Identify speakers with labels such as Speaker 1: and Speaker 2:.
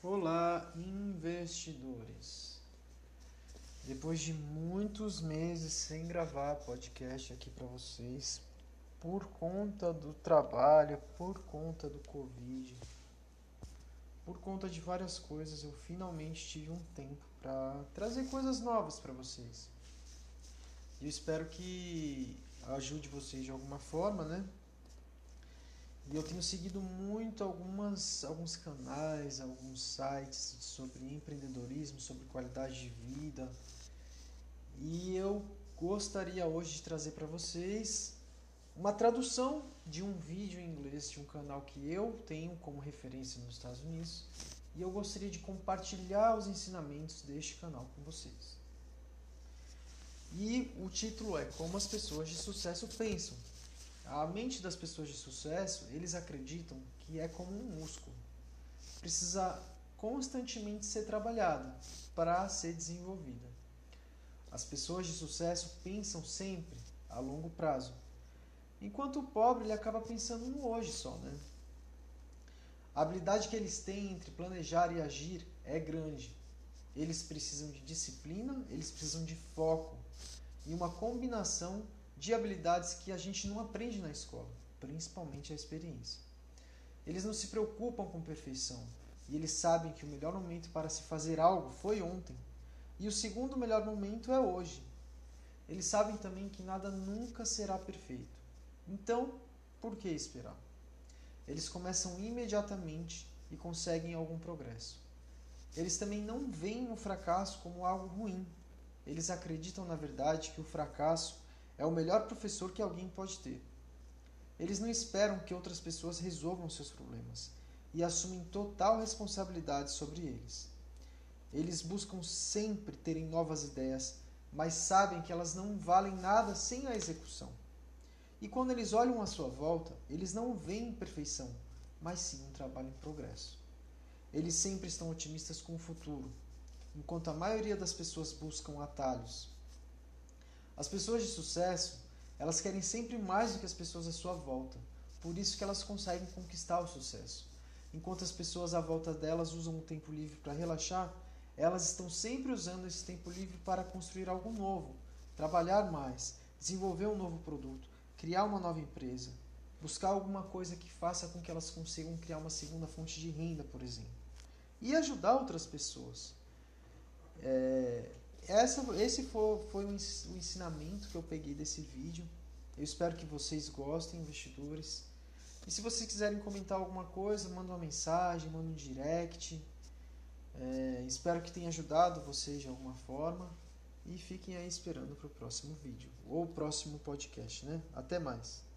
Speaker 1: Olá, investidores. Depois de muitos meses sem gravar podcast aqui para vocês, por conta do trabalho, por conta do Covid, por conta de várias coisas, eu finalmente tive um tempo para trazer coisas novas para vocês. Eu espero que ajude vocês de alguma forma, né? E eu tenho seguido muito algumas, alguns canais, alguns sites sobre empreendedorismo, sobre qualidade de vida. E eu gostaria hoje de trazer para vocês uma tradução de um vídeo em inglês de um canal que eu tenho como referência nos Estados Unidos. E eu gostaria de compartilhar os ensinamentos deste canal com vocês. E o título é Como as pessoas de sucesso pensam. A mente das pessoas de sucesso, eles acreditam que é como um músculo. Precisa constantemente ser trabalhada para ser desenvolvida. As pessoas de sucesso pensam sempre a longo prazo, enquanto o pobre ele acaba pensando no hoje só, né? A habilidade que eles têm entre planejar e agir é grande. Eles precisam de disciplina, eles precisam de foco e uma combinação de habilidades que a gente não aprende na escola, principalmente a experiência. Eles não se preocupam com perfeição e eles sabem que o melhor momento para se fazer algo foi ontem e o segundo melhor momento é hoje. Eles sabem também que nada nunca será perfeito. Então, por que esperar? Eles começam imediatamente e conseguem algum progresso. Eles também não veem o fracasso como algo ruim. Eles acreditam, na verdade, que o fracasso é o melhor professor que alguém pode ter. Eles não esperam que outras pessoas resolvam seus problemas e assumem total responsabilidade sobre eles. Eles buscam sempre terem novas ideias, mas sabem que elas não valem nada sem a execução. E quando eles olham à sua volta, eles não veem perfeição, mas sim um trabalho em progresso. Eles sempre estão otimistas com o futuro, enquanto a maioria das pessoas buscam atalhos as pessoas de sucesso, elas querem sempre mais do que as pessoas à sua volta. Por isso que elas conseguem conquistar o sucesso. Enquanto as pessoas à volta delas usam o tempo livre para relaxar, elas estão sempre usando esse tempo livre para construir algo novo, trabalhar mais, desenvolver um novo produto, criar uma nova empresa, buscar alguma coisa que faça com que elas consigam criar uma segunda fonte de renda, por exemplo, e ajudar outras pessoas. É, essa, esse foi, foi o ensinamento que eu peguei desse vídeo. Eu espero que vocês gostem, investidores. E se vocês quiserem comentar alguma coisa, manda uma mensagem, manda um direct. É, espero que tenha ajudado vocês de alguma forma. E fiquem aí esperando para o próximo vídeo ou próximo podcast, né? Até mais.